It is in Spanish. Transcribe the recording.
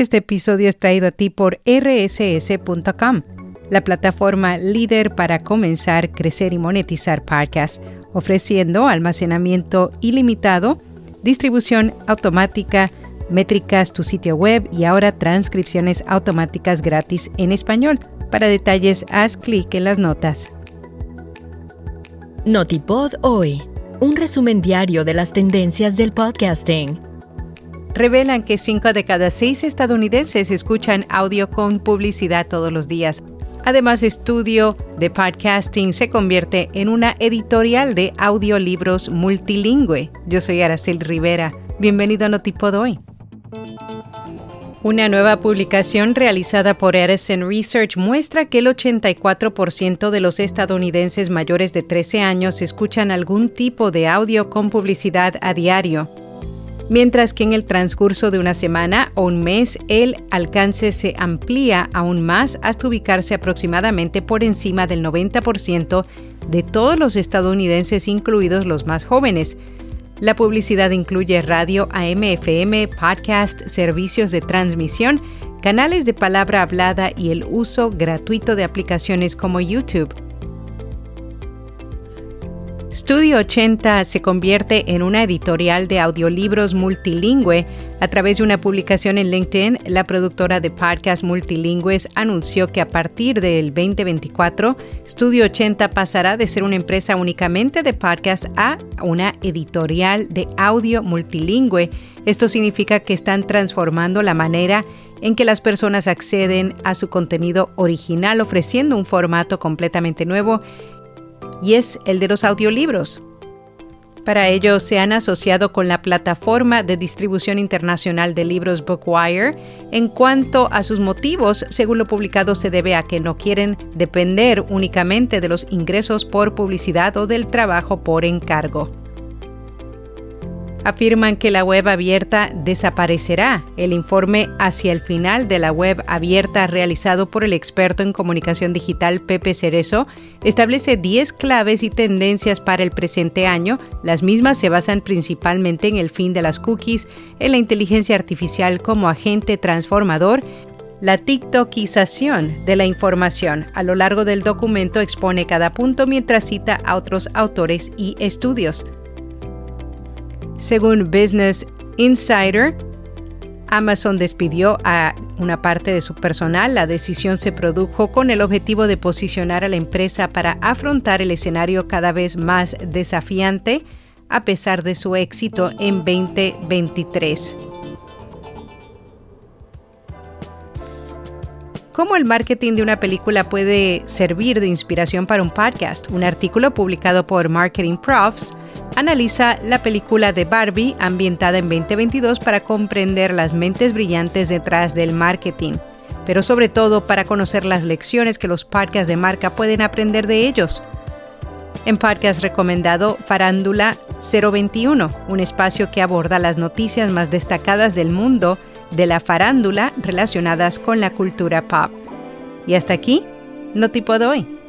Este episodio es traído a ti por rss.com, la plataforma líder para comenzar, crecer y monetizar podcasts, ofreciendo almacenamiento ilimitado, distribución automática, métricas, tu sitio web y ahora transcripciones automáticas gratis en español. Para detalles, haz clic en las notas. Notipod hoy, un resumen diario de las tendencias del podcasting. Revelan que 5 de cada 6 estadounidenses escuchan audio con publicidad todos los días. Además, estudio de podcasting se convierte en una editorial de audiolibros multilingüe. Yo soy Aracel Rivera. Bienvenido a Notipod hoy. Una nueva publicación realizada por Edison Research muestra que el 84% de los estadounidenses mayores de 13 años escuchan algún tipo de audio con publicidad a diario, mientras que en el transcurso de una semana o un mes el alcance se amplía aún más hasta ubicarse aproximadamente por encima del 90% de todos los estadounidenses, incluidos los más jóvenes, la publicidad incluye radio, AM/FM, podcast, servicios de transmisión, canales de palabra hablada y el uso gratuito de aplicaciones como YouTube. Studio 80 se convierte en una editorial de audiolibros multilingüe. A través de una publicación en LinkedIn, la productora de podcast multilingües anunció que a partir del 2024, Studio 80 pasará de ser una empresa únicamente de podcast a una editorial de audio multilingüe. Esto significa que están transformando la manera en que las personas acceden a su contenido original ofreciendo un formato completamente nuevo y es el de los audiolibros. Para ello se han asociado con la plataforma de distribución internacional de libros Bookwire. En cuanto a sus motivos, según lo publicado, se debe a que no quieren depender únicamente de los ingresos por publicidad o del trabajo por encargo afirman que la web abierta desaparecerá. El informe hacia el final de la web abierta realizado por el experto en comunicación digital Pepe Cerezo establece 10 claves y tendencias para el presente año. Las mismas se basan principalmente en el fin de las cookies, en la inteligencia artificial como agente transformador la TikTokización de la información. A lo largo del documento expone cada punto mientras cita a otros autores y estudios. Según Business Insider, Amazon despidió a una parte de su personal. La decisión se produjo con el objetivo de posicionar a la empresa para afrontar el escenario cada vez más desafiante a pesar de su éxito en 2023. ¿Cómo el marketing de una película puede servir de inspiración para un podcast? Un artículo publicado por Marketing Profs analiza la película de Barbie ambientada en 2022 para comprender las mentes brillantes detrás del marketing, pero sobre todo para conocer las lecciones que los podcasts de marca pueden aprender de ellos. En podcast recomendado Farándula 021, un espacio que aborda las noticias más destacadas del mundo de la farándula relacionadas con la cultura pop. Y hasta aquí, no tipo de hoy.